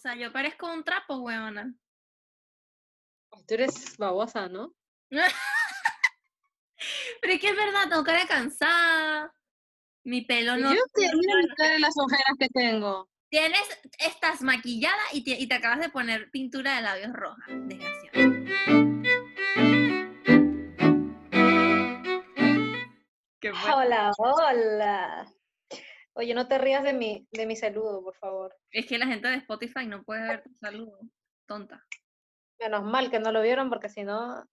sea, yo parezco un trapo, weona. Tú eres babosa, ¿no? Pero es que es verdad, tengo cara cansada. Mi pelo no. Yo te mira las ojeras que tengo. Tienes, estás maquillada y te, y te acabas de poner pintura de labios roja. Desgraciada. Hola, hola. Oye, no te rías de mi, de mi saludo, por favor. Es que la gente de Spotify no puede ver tu saludo. Tonta. Menos mal que no lo vieron porque si no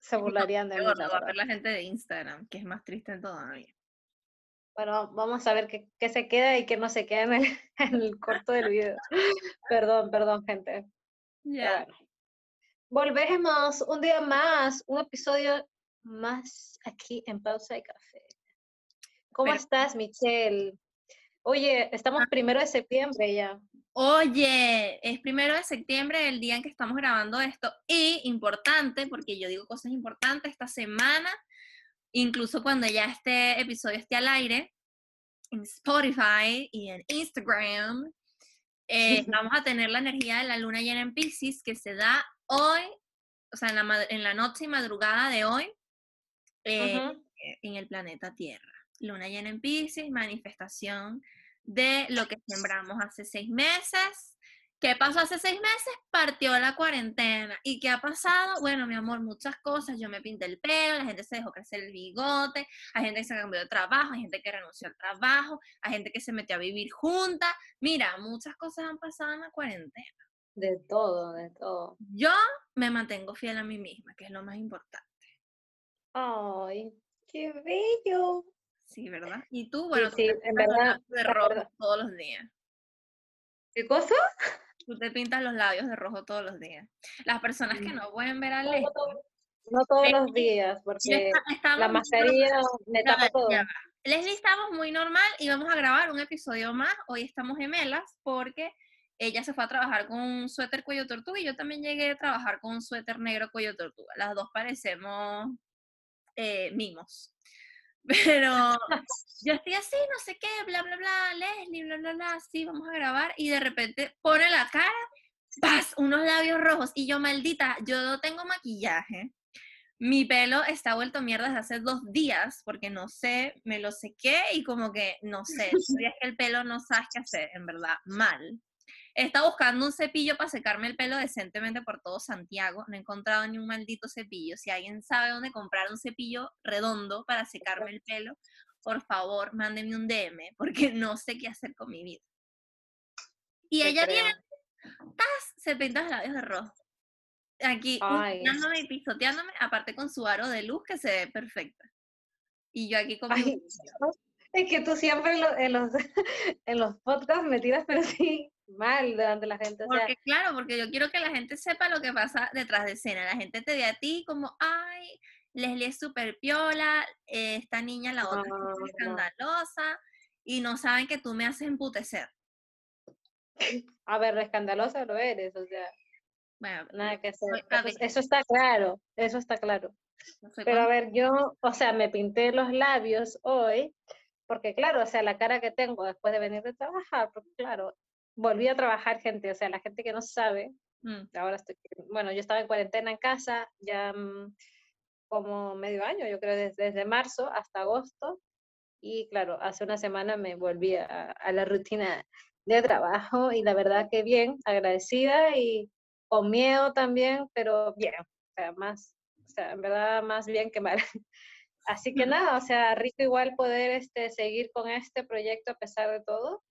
se burlarían de mí. Va a ver la gente de Instagram, que es más triste todavía. Bueno, vamos a ver qué, qué se queda y qué no se queda en el, en el corto del video. Perdón, perdón, gente. Ya. bueno. Volvemos un día más, un episodio más aquí en Pausa y Café. ¿Cómo Pero- estás, Michelle? Oye, estamos primero de septiembre ya. Oye, es primero de septiembre el día en que estamos grabando esto. Y importante, porque yo digo cosas importantes esta semana, incluso cuando ya este episodio esté al aire, en Spotify y en Instagram, eh, vamos a tener la energía de la luna llena en Pisces que se da hoy, o sea, en la, mad- en la noche y madrugada de hoy, eh, en el planeta Tierra. Luna llena en Pisces, manifestación de lo que sembramos hace seis meses. ¿Qué pasó hace seis meses? Partió la cuarentena. ¿Y qué ha pasado? Bueno, mi amor, muchas cosas. Yo me pinté el pelo, la gente se dejó crecer el bigote, hay gente que se cambió de trabajo, hay gente que renunció al trabajo, hay gente que se metió a vivir junta. Mira, muchas cosas han pasado en la cuarentena. De todo, de todo. Yo me mantengo fiel a mí misma, que es lo más importante. Ay, qué bello. Sí, ¿verdad? Y tú, bueno, tú sí, te en verdad, de rojo todos los días. ¿Qué cosa? Tú te pintas los labios de rojo todos los días. Las personas que Mm. no pueden ver a No, Leslie, no todos los días, porque la mascarilla me tapa todo. Leslie estamos muy normal y vamos a grabar un episodio más. Hoy estamos gemelas porque ella se fue a trabajar con un suéter cuello tortuga y yo también llegué a trabajar con un suéter negro cuello tortuga. Las dos parecemos eh, mimos. Pero yo estoy así, no sé qué, bla, bla, bla, Leslie, bla, bla, bla, sí, vamos a grabar. Y de repente pone la cara, ¡paz! Unos labios rojos. Y yo, maldita, yo no tengo maquillaje. Mi pelo está vuelto mierda desde hace dos días, porque no sé, me lo sequé y como que, no sé, es que el pelo no sabes qué hacer, en verdad, mal. Estado buscando un cepillo para secarme el pelo decentemente por todo Santiago. No he encontrado ni un maldito cepillo. Si alguien sabe dónde comprar un cepillo redondo para secarme el pelo, por favor, mándeme un DM, porque no sé qué hacer con mi vida. Y Te ella creo. viene, ¡tas! se pinta los labios de rojo. Aquí, pisoteándome y pisoteándome, aparte con su aro de luz que se ve perfecta. Y yo aquí Ay, es que tú siempre en los, en los, en los podcasts me tiras, pero sí, mal delante de la gente. O sea, Porque claro, porque yo quiero que la gente sepa lo que pasa detrás de escena. La gente te ve a ti como, ay, Leslie es súper piola, eh, esta niña, la otra es No, no. escandalosa, y no saben que tú me haces emputecer. a ver, escandalosa lo eres, o sea, Bueno, nada que hacer. Eso, está claro, eso está claro. no Pero a ver, yo, o sea, me pinté los labios hoy, porque claro, o sea, la cara que tengo después de venir de trabajar, porque claro, volví a trabajar gente, o sea, la gente que no sabe, Mm, ahora estoy, bueno, yo estaba en cuarentena en casa ya mm, como medio año, yo creo desde, desde marzo hasta agosto, y claro, hace una semana me volví a, a la rutina de trabajo y la verdad que bien, agradecida y con miedo también, pero bien, o sea, más, o sea, en verdad más bien que mal. Así que nada, o sea, rico igual poder este, seguir con este proyecto a pesar de todo.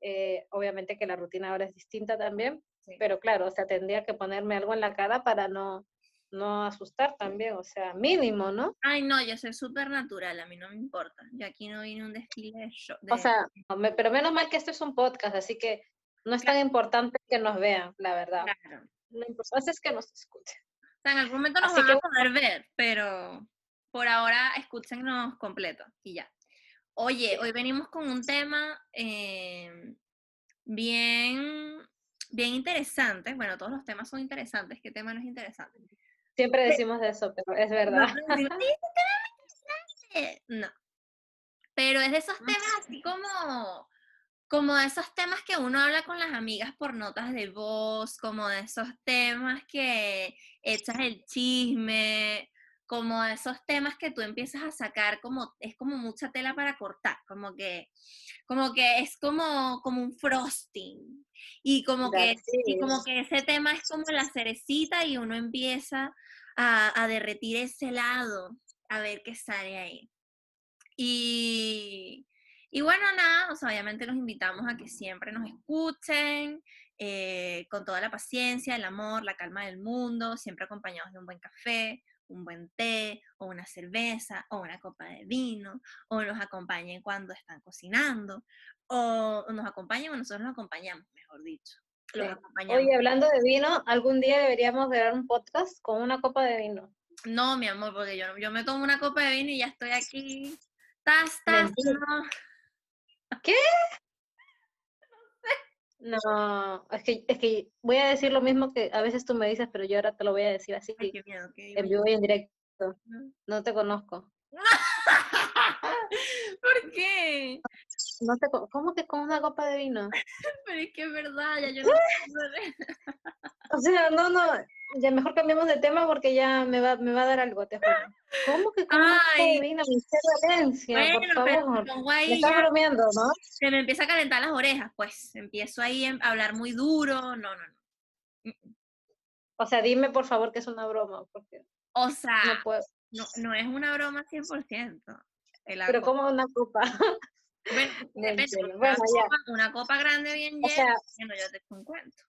Eh, obviamente que la rutina ahora es distinta también, sí. pero claro, o sea, tendría que ponerme algo en la cara para no, no asustar también, o sea, mínimo, ¿no? Ay, no, yo soy súper natural, a mí no me importa. Yo aquí no vine a un desfile de show. O de- sea, no, me- pero menos mal que esto es un podcast, así que no es tan importante que nos vean, la verdad. claro. Lo importante es que nos escuchen. O sea, en algún momento nos Así van a que- poder ver, pero por ahora escúchenos completo y ya. Oye, hoy venimos con un tema eh, bien, bien interesante. Bueno, todos los temas son interesantes. ¿Qué tema no es interesante? Siempre decimos eso, pero es verdad. No, pero decimos, "Sí, este tema es interesante". No. Pero es de esos temas así como, como de esos temas que uno habla con las amigas por notas de voz, como de esos temas que echas el chisme, como esos temas que tú empiezas a sacar como es como mucha tela para cortar, como que como que es como como un frosting y como que y como que ese tema es como la cerecita y uno empieza a, a derretir ese helado a ver qué sale ahí. Y, y bueno, nada, obviamente los invitamos a que siempre nos escuchen eh, con toda la paciencia, el amor, la calma del mundo, siempre acompañados de un buen café, un buen té, o una cerveza, o una copa de vino, o nos acompañen cuando están cocinando, o nos acompañen o nosotros nos acompañamos, mejor dicho. Oye, hablando de vino, algún día deberíamos grabar un podcast con una copa de vino. No, mi amor, porque yo, yo me tomo una copa de vino y ya estoy aquí. Tas, tas, ¿Qué? No, es que, es que voy a decir lo mismo que a veces tú me dices, pero yo ahora te lo voy a decir así. en vivo y en directo. No te conozco. ¿Por qué? No te, ¿Cómo que con una copa de vino? pero es que es verdad, ya yo no O sea, no, no, ya mejor cambiemos de tema porque ya me va, me va a dar algo, te juro. ¿Cómo que con Ay. vino? Valencia, bueno, por favor. me estás bromeando, ¿no? Se me empieza a calentar las orejas, pues. Empiezo ahí a hablar muy duro. No, no, no. O sea, dime por favor que es una broma, porque... O sea, no, no, es una broma 100%. Pero como una copa. Bueno, depende, una, copa, una, copa, grande bien llena, bueno, yo te cuento.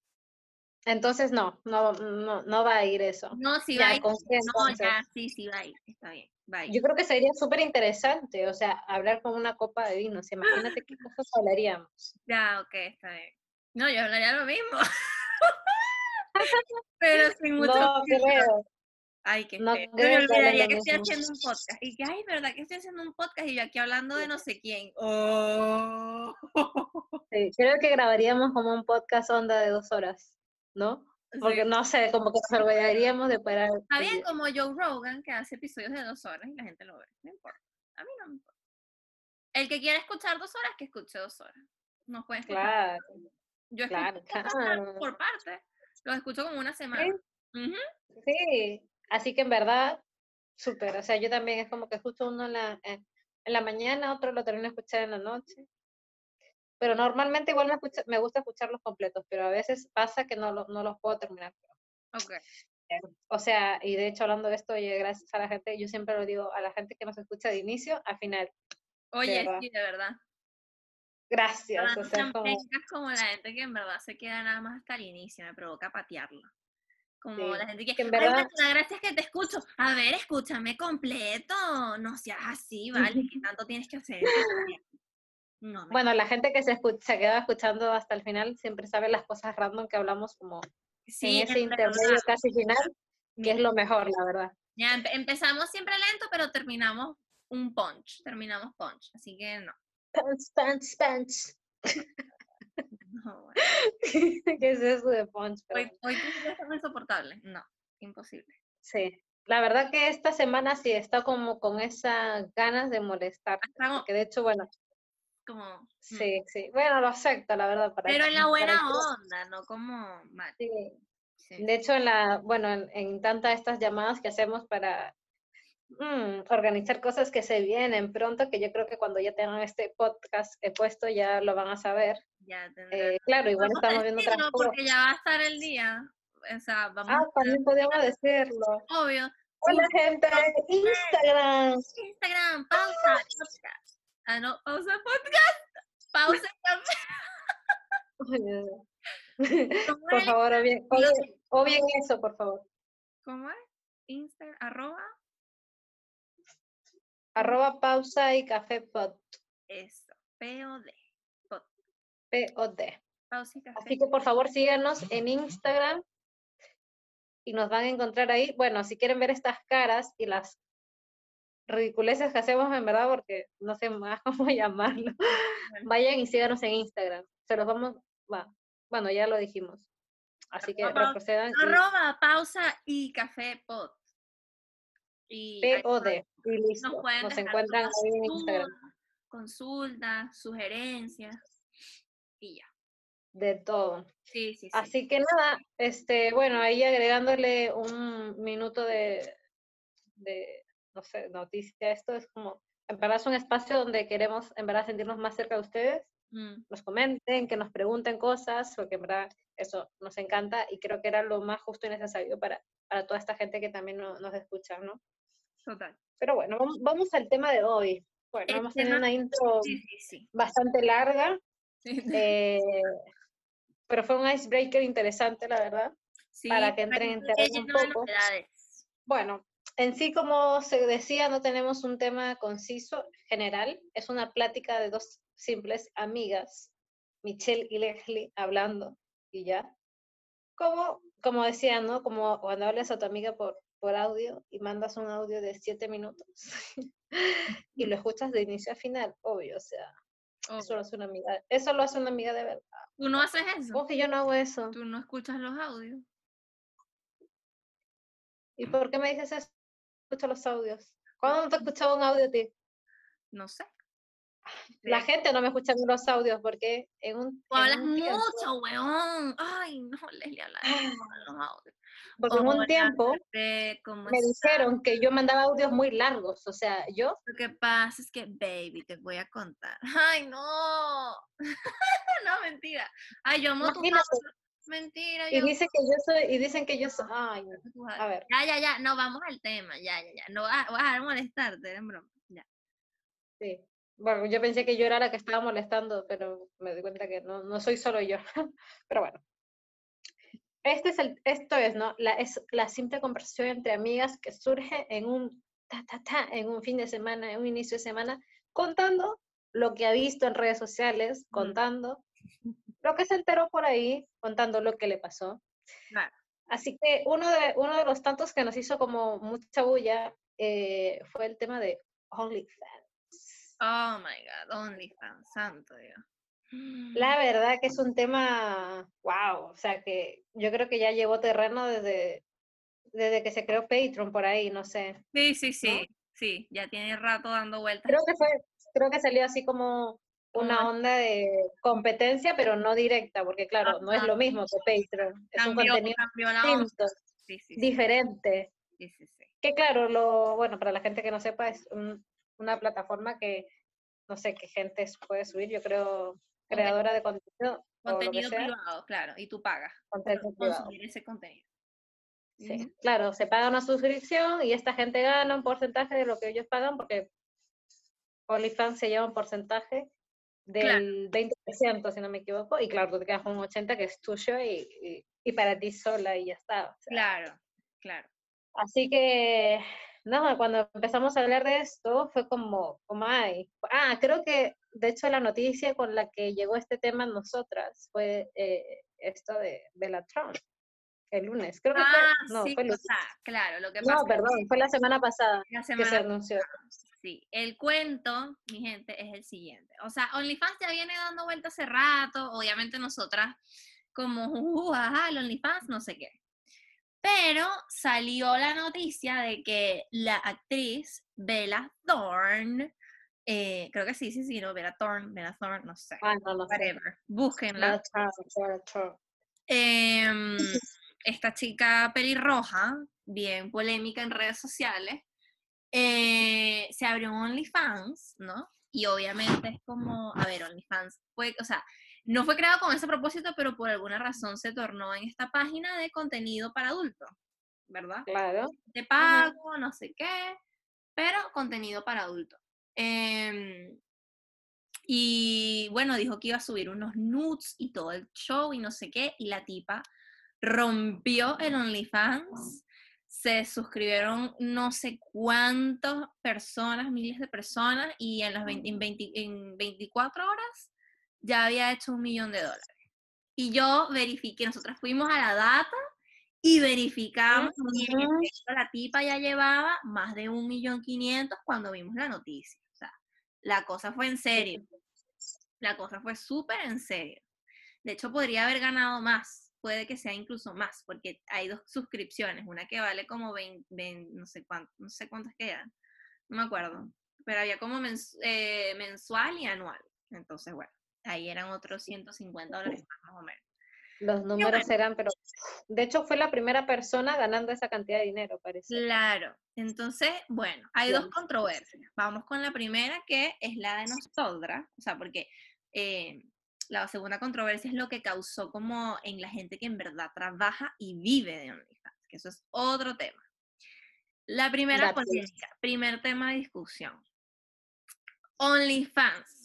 Entonces no, no, no, no va a ir eso. No, sí va a ir. No, ya, sí, sí va a ir. Está bien, va a ir. Yo creo que sería súper interesante, o sea, hablar con una copa de vino. O sea, imagínate qué cosas hablaríamos. Ya, ok, está bien. No, yo hablaría lo mismo. Pero sin mucho. No, creo. Ay, qué no me olvidaría que, estoy haciendo un podcast. Y que, ay, ¿verdad que estoy haciendo un podcast? Y yo aquí hablando de no sé quién. Oh. Sí, creo que grabaríamos como un podcast onda de dos horas. ¿no? Porque no sé, como que nos olvidaríamos de parar. Está bien como Joe Rogan, que hace episodios de dos horas y la gente lo ve. No importa. A mí no me importa. El que quiera escuchar dos horas, que escuche dos horas. No puede escuchar. Claro. Yo escucho claro, por parte. Los escucho como una semana. Sí, así que en verdad, súper. O sea, yo también es como que escucho uno en la, en la mañana, otro lo termino de escuchar en la noche pero normalmente igual me, me gusta escucharlos completos, pero a veces pasa que no, no los puedo terminar. Okay. O sea, y de hecho hablando de esto, oye, gracias a la gente, yo siempre lo digo a la gente que nos escucha de inicio a final. Oye, sí, de verdad. Gracias. o sea, como... como... la gente que en verdad se queda nada más hasta el inicio, me provoca patearla. Como la gente que, que en verdad... gracias que te escucho. A ver, escúchame completo. No seas así, ¿vale? ¿Qué tanto tienes que hacer? bueno, la gente que se, se queda escuchando hasta el final siempre sabe las cosas random que hablamos como en ese intermedio casi final, que es lo mejor, la verdad. Ya empezamos siempre lento, pero terminamos un punch, terminamos punch, así que no. Punch, punch, punch. ¿Qué es eso de punch? Hoy, hoy es insoportable. No, imposible. Sí. La verdad que esta semana sí está como con esas ganas de molestar. Que de hecho, bueno, como... Mm. Sí, sí. Bueno, lo acepto, la verdad. Para Pero en la buena onda, no como mal. Sí. De hecho, en la, bueno, en, tantas estas llamadas que hacemos para mm, organizar cosas que se vienen pronto, que yo creo que cuando ya tengan este podcast puesto ya lo van a saber. Ya eh, claro, igual estamos viendo otras cosas. Porque ya va a estar el día. O sea, vamos ah, también podríamos decirlo. Obvio. Hola, gente. Instagram. Instagram, pausa, Ah, no, pausa podcast. Pausa café. por favor, o bien, o bien, eso, por favor. ¿Cómo es? Instagram, arroba. Arroba pausa y café pod. Eso, POD. Pod. POD. Pausa y café. Así que por favor síganos en Instagram y nos van a encontrar ahí. Bueno, si quieren ver estas caras y las ridiculeces que hacemos en verdad, porque no sé más cómo llamarlo. Vayan y síganos en Instagram. Se los vamos, va. Bueno, ya lo dijimos. Así que retrocedan. Arroba, pausa y café pot. Y P-O-D. Y listo. Nos, encuentran ahí en Instagram. Consultas, sugerencias. y ya. De todo. Sí, sí, sí. Así que nada, este, bueno, ahí agregándole un minuto de, de no sé, noticia, esto es como, en verdad es un espacio donde queremos, en verdad, sentirnos más cerca de ustedes, Mm, nos comenten, que nos pregunten cosas, porque en verdad eso nos encanta y creo que era lo más justo y necesario para, para toda esta gente que también no- nos escucha, ¿no? Total. Pero bueno, vamos, vamos al tema de hoy. Bueno, El hemos tenido tema- una intro Sí, sí, sí. bastante larga, Sí, eh, pero fue un icebreaker interesante, la verdad. Para que entren en terreno un poco. Bueno, en sí, como se decía, no tenemos un tema conciso, general. Es una plática de dos simples amigas, Michelle y Leslie, hablando y ya. Como, como decía, ¿no? Como cuando hablas a tu amiga por, por audio y mandas un audio de siete minutos y lo escuchas de inicio a final, obvio, o sea, eso Obvio. lo hace una amiga, eso lo hace una amiga de verdad. Tú no haces eso. Ojo, que yo no hago eso. Tú no escuchas los audios. ¿Y por qué me dices eso? Escucho los audios. ¿Cuándo no te he escuchado un audio a ti? No sé. La gente no me escucha en los audios porque en un, Tú hablas un tiempo, mucho, weón. Ay, no, Leslie, habla en los audios. porque en un tiempo bebé, ¿cómo me dijeron que yo mandaba audios muy largos, o sea, yo, Lo que pasa es que, baby, te voy a contar. Ay, no. no, mentira. Ay, yo amo imagínate, audios. Mentira, y yo dice que yo soy, y dicen que yo soy, ay, no, a ver, Ya, ya, ya. No, vamos al tema. Ya, ya, ya. No vas a molestarte, en broma. Ya. sí. Bueno, yo pensé que yo era la que estaba molestando, pero me di cuenta que no, no soy solo yo. Pero bueno. Este es el, esto es, ¿no? La, es la simple conversación entre amigas que surge en un ta, ta, ta, en un fin de semana, en un inicio de semana, contando lo que ha visto en redes sociales, Mm. contando lo que se enteró por ahí, contando lo que le pasó. Claro. Así que uno de, uno de los tantos que nos hizo como mucha bulla eh, fue el tema de OnlyFans. Oh my God, OnlyFans, santo Dios. La verdad que es un tema, wow, o sea que yo creo que ya llevó terreno desde, desde que se creó Patreon por ahí, no sé. Sí, sí, sí, sí, ya tiene rato dando vueltas. Creo que fue, creo que salió así como una onda de competencia, pero no directa, porque claro, no es lo mismo que Patreon, es un contenido distinto, Sí, sí, sí, diferente. sí, sí, sí. Que claro, lo, bueno, para la gente que no sepa, es un- una plataforma que, no sé, qué gente puede subir, yo creo, creadora de contenido. Contenido sea, privado, claro, y tú pagas por contenido privado. consumir ese contenido. Sí, claro, se paga una suscripción y esta gente gana un porcentaje de lo que ellos pagan porque OnlyFans se lleva un porcentaje del 20%, si no me equivoco, y claro, tú te quedas con un 80% que es tuyo y, y, y para ti sola y ya está. o sea. Claro, claro. Así que, nada, cuando empezamos a hablar de esto fue como, como ay, ah, creo que de hecho la noticia con la que llegó este tema a nosotras fue eh, esto de Bella Trump, el lunes, creo que Ah, fue, no, sí, fue el lunes. claro, lo que pasa No, perdón, fue la semana pasada la que se anunció. Sí, el cuento, mi gente, es el siguiente. O sea, OnlyFans ya viene dando vuelta hace rato, obviamente nosotras como, uh, ajá, el OnlyFans, no sé qué. Pero salió la noticia de que la actriz Bella Thorne, eh, creo que sí, sí, sí, no, Bella Thorne, Bella Thorne, no sé, Ah, no, no sé. whatever, búsquenla. Bella Trump. Em, esta chica pelirroja, bien polémica en redes sociales, eh, se abrió un OnlyFans, ¿no? Y obviamente es como, a ver, OnlyFans fue, o sea, no fue creado con ese propósito, pero por alguna razón se tornó en esta página de contenido para adultos, ¿verdad? Claro. De pago, no sé qué, pero contenido para adultos. Em, y bueno, dijo que iba a subir unos nudes y todo el show y no sé qué, y la tipa rompió el OnlyFans, se suscribieron no sé cuántas personas, miles de personas, y en las 20 en, 20 en 24 horas ya había hecho un millón de dólares. Y yo verifiqué, nosotras fuimos a la data y verificamos efecto la tipa ya llevaba más de un millón quinientos cuando vimos la noticia. O sea, la cosa fue en serio. La cosa fue súper en serio. De hecho, podría haber ganado más. Puede que sea incluso más, porque hay dos suscripciones. Una que vale como 20, 20, no sé cuánto, no sé cuántas quedan. No me acuerdo. Pero había como mens- eh, mensual y anual. Entonces, bueno. Ahí eran otros 150 dólares más, o menos. Los números eran, pero de hecho fue la primera persona ganando esa cantidad de dinero, parece. Claro, entonces, bueno, hay dos controversias. Vamos con la primera, que es la de nosotras, o sea, porque eh, la segunda controversia es lo que causó como en la gente que en verdad trabaja y vive de OnlyFans, que eso es otro tema. La primera polémica, primer tema de discusión. OnlyFans.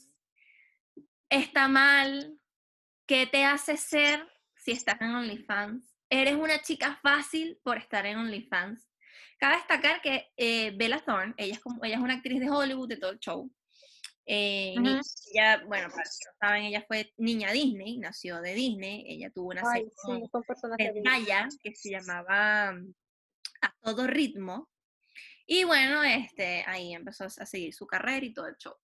¿Está mal? ¿Qué te hace ser si estás en OnlyFans? ¿Eres una chica fácil por estar en OnlyFans? Cabe destacar que eh, Bella Thorne, ella es, como, ella es una actriz de Hollywood de todo el show. Eh, ella, bueno, para los que no saben, ella fue niña Disney, nació de Disney. Ella tuvo una serie de que se llamaba mm, A Todo Ritmo. Y bueno, este, ahí empezó a seguir su carrera y todo el show.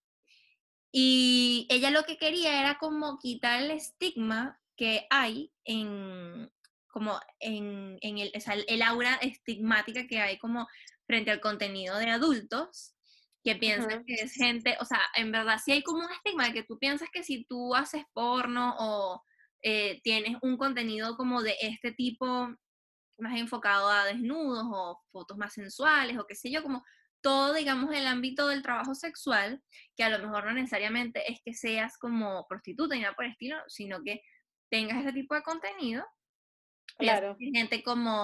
Y ella lo que quería era como quitar el estigma que hay en, como en, en el, o sea, el, aura estigmática que hay como frente al contenido de adultos, que piensan que es gente, o sea, en verdad sí hay como un estigma de que tú piensas que si tú haces porno o eh, tienes un contenido como de este tipo más enfocado a desnudos o fotos más sensuales o qué sé yo, como todo, digamos, el ámbito del trabajo sexual, que a lo mejor no necesariamente es que seas como prostituta ni nada por el estilo, sino que tengas ese tipo de contenido. Claro. gente como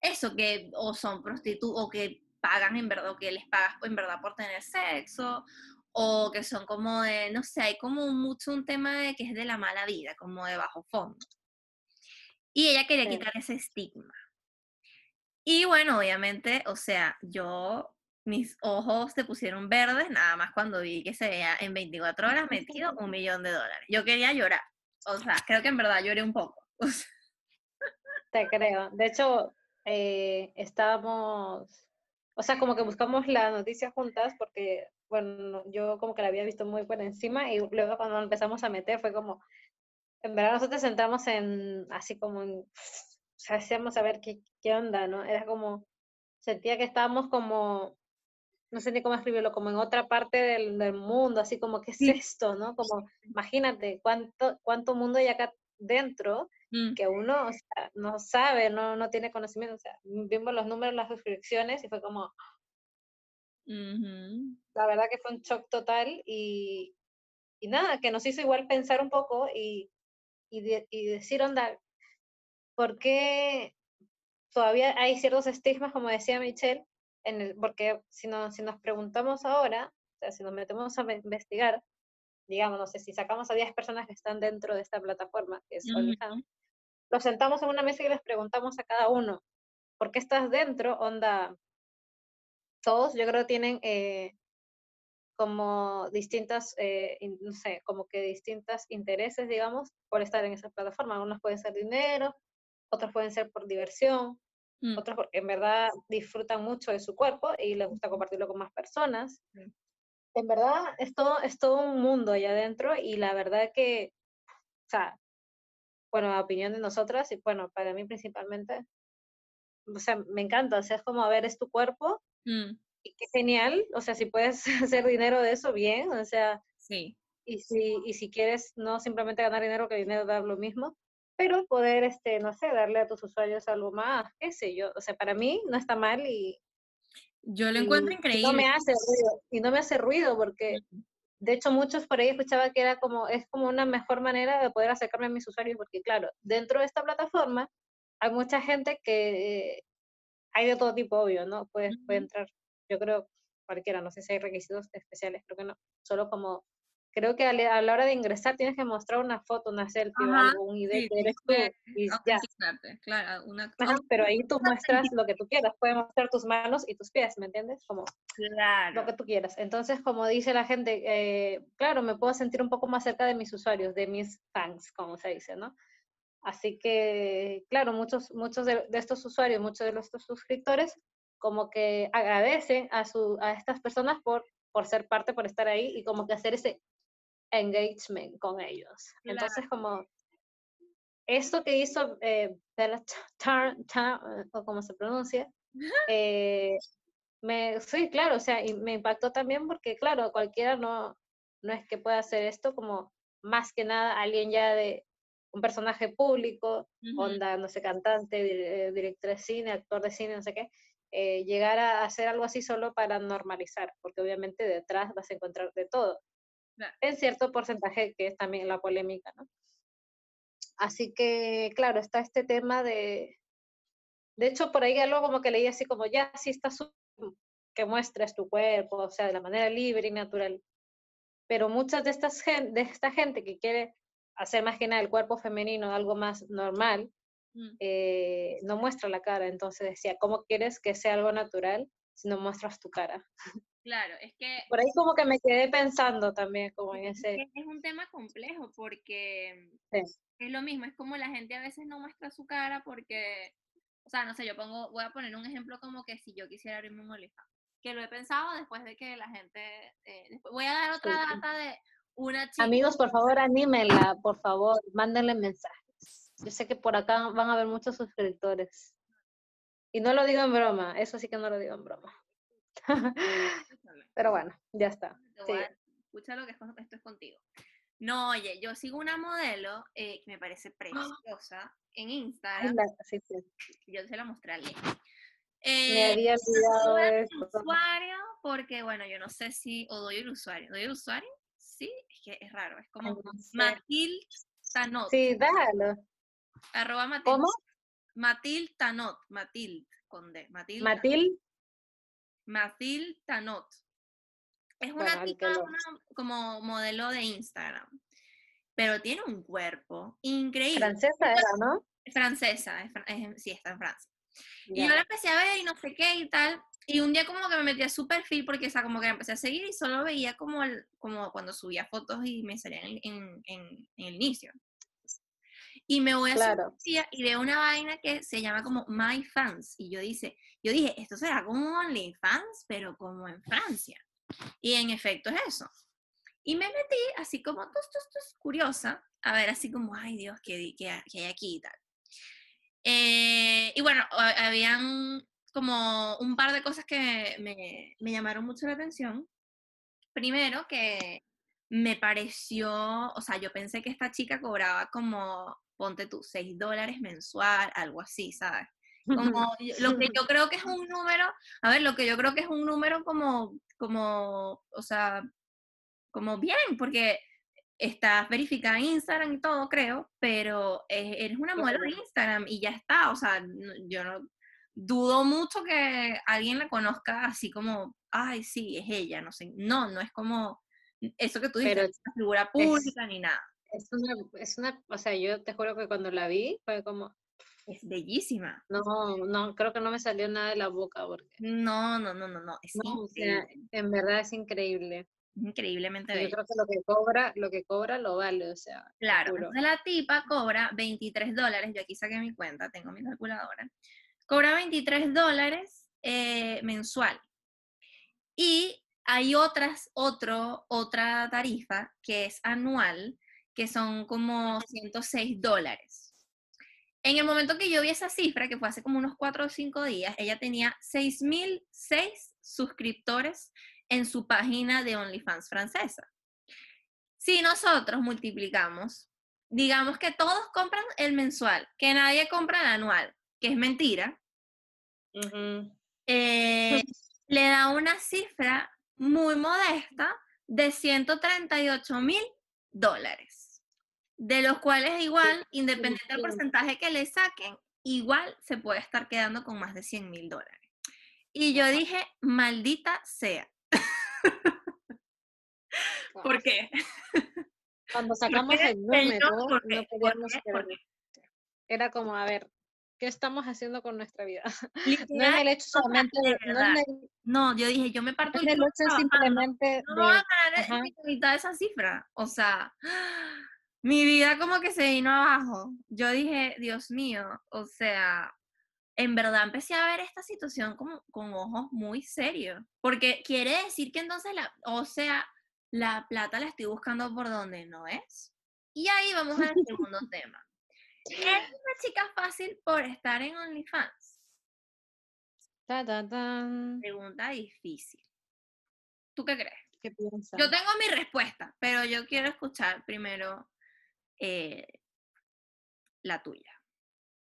eso, que o son prostitutas, o que pagan en verdad, o que les pagas en verdad por tener sexo, o que son como de, no sé, hay como mucho un tema de que es de la mala vida, como de bajo fondo. Y ella quería quitar ese estigma. Y bueno, obviamente, o sea, yo mis ojos se pusieron verdes nada más cuando vi que se veía en 24 horas metido un millón de dólares. Yo quería llorar. O sea, creo que en verdad lloré un poco. Te creo. De hecho, eh, estábamos, o sea, como que buscamos la noticia juntas porque, bueno, yo como que la había visto muy por encima y luego cuando empezamos a meter fue como, en verdad nosotros entramos en, así como en, o sea, hacíamos a ver qué, qué onda, ¿no? Era como, sentía que estábamos como no sé ni cómo escribirlo, como en otra parte del, del mundo, así como, ¿qué es esto? ¿no? Como, imagínate cuánto, cuánto mundo hay acá dentro mm. que uno o sea, no sabe, no, no tiene conocimiento. O sea, vimos los números, las suscripciones y fue como... La verdad que fue un shock total y, y nada, que nos hizo igual pensar un poco y, y, y decir, onda, ¿por qué todavía hay ciertos estigmas, como decía Michelle, porque si, no, si nos preguntamos ahora, o sea, si nos metemos a investigar, digamos, no sé, si sacamos a 10 personas que están dentro de esta plataforma, que es OnlyFans, los sentamos en una mesa y les preguntamos a cada uno, ¿por qué estás dentro? Onda, todos yo creo tienen eh, como distintas, eh, no sé, como que distintos intereses, digamos, por estar en esa plataforma. Algunos pueden ser dinero, otros pueden ser por diversión, Mm. otros porque en verdad disfrutan mucho de su cuerpo y les gusta compartirlo con más personas. En verdad es todo, es todo un mundo allá adentro y la verdad que, o sea, bueno, a opinión de nosotras y bueno, para mí principalmente, o sea, me encanta, o sea, es como, a ver, es tu cuerpo mm. y qué genial, o sea, si puedes hacer dinero de eso, bien, o sea, sí. Y si, y si quieres no simplemente ganar dinero, que dinero dar lo mismo, pero poder, este, no sé, darle a tus usuarios algo más, qué sé yo, o sea, para mí no está mal y... Yo lo encuentro increíble. Y no me hace ruido, y no me hace ruido porque, de hecho, muchos por ahí escuchaba que era como, es como una mejor manera de poder acercarme a mis usuarios porque, claro, dentro de esta plataforma hay mucha gente que hay de todo tipo, obvio, ¿no? Puede, puede entrar, yo creo, cualquiera, no sé si hay requisitos especiales, creo que no, solo como creo que a la hora de ingresar tienes que mostrar una foto, una selfie o algo, un ID que eres tú. Y ya. Claro, una... pero ahí tú muestras lo que tú quieras, puedes mostrar tus manos y tus pies, ¿me entiendes? Como claro. lo que tú quieras. Entonces, como dice la gente, eh, claro, me puedo sentir un poco más cerca de mis usuarios, de mis fans, como se dice, ¿no? Así que, claro, muchos, muchos de, estos usuarios, muchos de nuestros suscriptores, como que agradecen a, su, a estas personas por, por ser parte, por estar ahí y como que hacer ese engagement con ellos. Entonces, como esto que hizo eh, Bella o como se pronuncia, eh, me, sí, claro, o sea, y me impactó también porque, claro, cualquiera no, no es que pueda hacer esto como más que nada alguien ya de un personaje público, Ujú. onda, no sé, cantante, eh, director de cine, actor de cine, no sé qué, eh, llegar a hacer algo así solo para normalizar, porque obviamente detrás vas a encontrar de todo, Claro. En cierto porcentaje que es también la polémica, ¿no? Así que, claro, está este tema de, de hecho, por ahí algo como que leí así como, ya, sí está su- que muestres tu cuerpo, o sea, de la manera libre y natural, pero muchas de estas gen- de esta gente que quiere hacer más que nada el cuerpo femenino algo más normal, Mm. eh, no muestra la cara. Entonces decía, ¿cómo quieres que sea algo natural si no muestras tu cara? Claro, es que Por ahí como que me quedé pensando también como en es ese... es un tema complejo porque Sí. es lo mismo, es como la gente a veces no muestra su cara porque, o sea, no sé, yo pongo, voy a poner un ejemplo como que si yo quisiera abrirme un OnlyFans, que lo he pensado después de que la gente, eh, después- voy a dar otra Sí. data de una chica. Amigos, por favor, anímenla, por favor, mándenle mensajes. Yo sé que por acá van a haber muchos suscriptores. Y no lo digo en broma, eso sí que no lo digo en broma. Pero bueno, ya está. Te voy a- sigue. escucha lo que esto es contigo. No, oye, yo sigo una modelo eh, que me parece preciosa en Instagram. sí, sí. Yo se la mostré a alguien. Me Eh, había olvidado el esto. usuario porque, bueno, yo no sé si, o doy el usuario. ¿Doy el usuario? Sí, es que es raro, es como no sé. Matil Tanot. Sí, dalo. Arroba Matil. ¿Cómo? Matil Tanot. Matil con D. Matil, Matil. Matil Tanot. Es una Bueno, lo- una como modelo de Instagram, pero tiene un cuerpo increíble. Francesa era, ¿no? Es francesa, es fran- es- sí, está en Francia. Y yo la empecé a ver y no sé qué y tal. Y un día como que me metí a su perfil porque, o sea, como que la empecé a seguir y solo veía como, el- como cuando subía fotos y me salían en, en- en- en el inicio. Y me voy a su Claro. perfil y veo una vaina que se llama como My Fans. Y yo, dice, yo dije, esto será como OnlyFans, pero como en Francia. Y en efecto es eso. Y me metí así como, tus, tus, tus, curiosa, a ver así como, ay Dios, ¿qué, qué, qué hay aquí y tal? Eh, y bueno, ha- habían como un par de cosas que me, me llamaron mucho la atención. Primero, que me pareció, o sea, yo pensé que esta chica cobraba como, ponte tú, 6 dólares mensual, algo así, ¿sabes? Como lo que yo creo que es un número, a ver, lo que yo creo que es un número como, como, o sea, como bien, porque estás verificada en Instagram y todo, creo, pero eres una modelo de. Instagram y ya está, o sea, yo no dudo mucho que alguien la conozca así como, ay, sí, es ella, no sé, no, no es como eso que tú dices, Pero una figura pública ni nada, Es una, es una, o sea, yo te juro que cuando la vi fue como, es bellísima. no, no, creo que no me salió nada de la boca porque, No, no, no, no, no, es no, o sea, en verdad es increíble. increíblemente Y Yo bella. creo que lo que cobra, lo que cobra lo vale, o sea, Claro, entonces la tipa cobra 23 dólares, yo aquí saqué mi cuenta, tengo mi calculadora, cobra 23 dólares eh, mensual. Y hay otras, otro, otra tarifa que es anual, que son como 106 dólares. En el momento que yo vi esa cifra, que fue hace como unos 4 o 5 días, ella tenía 6.006 suscriptores en su página de OnlyFans francesa. Si nosotros multiplicamos, digamos que todos compran el mensual, que nadie compra el anual, que es mentira, eh, le da una cifra muy modesta de 138 mil dólares, de los cuales igual, independiente del porcentaje que le saquen, igual se puede estar quedando con más de 100 mil dólares. Y yo dije, maldita sea. ¿Por qué? Cuando sacamos el número, no ¿Por podíamos. Era como, a ver, ¿qué estamos haciendo con nuestra vida? No es el hecho solamente, de no el, No, yo dije, yo me no parto el hecho simplemente no voy a de, ganar ni la mitad de esa cifra. O sea, mi vida como que se vino abajo. Yo dije, Dios mío, o sea, en verdad empecé a ver esta situación como con ojos muy serios. Porque quiere decir que entonces, la, o sea, la plata la estoy buscando por donde no es. Y ahí vamos al segundo tema. ¿Es una chica fácil por estar en OnlyFans? ta, ta, tan. Pregunta difícil. ¿Tú qué crees? qué. Yo tengo mi respuesta, pero yo quiero escuchar primero eh, la tuya.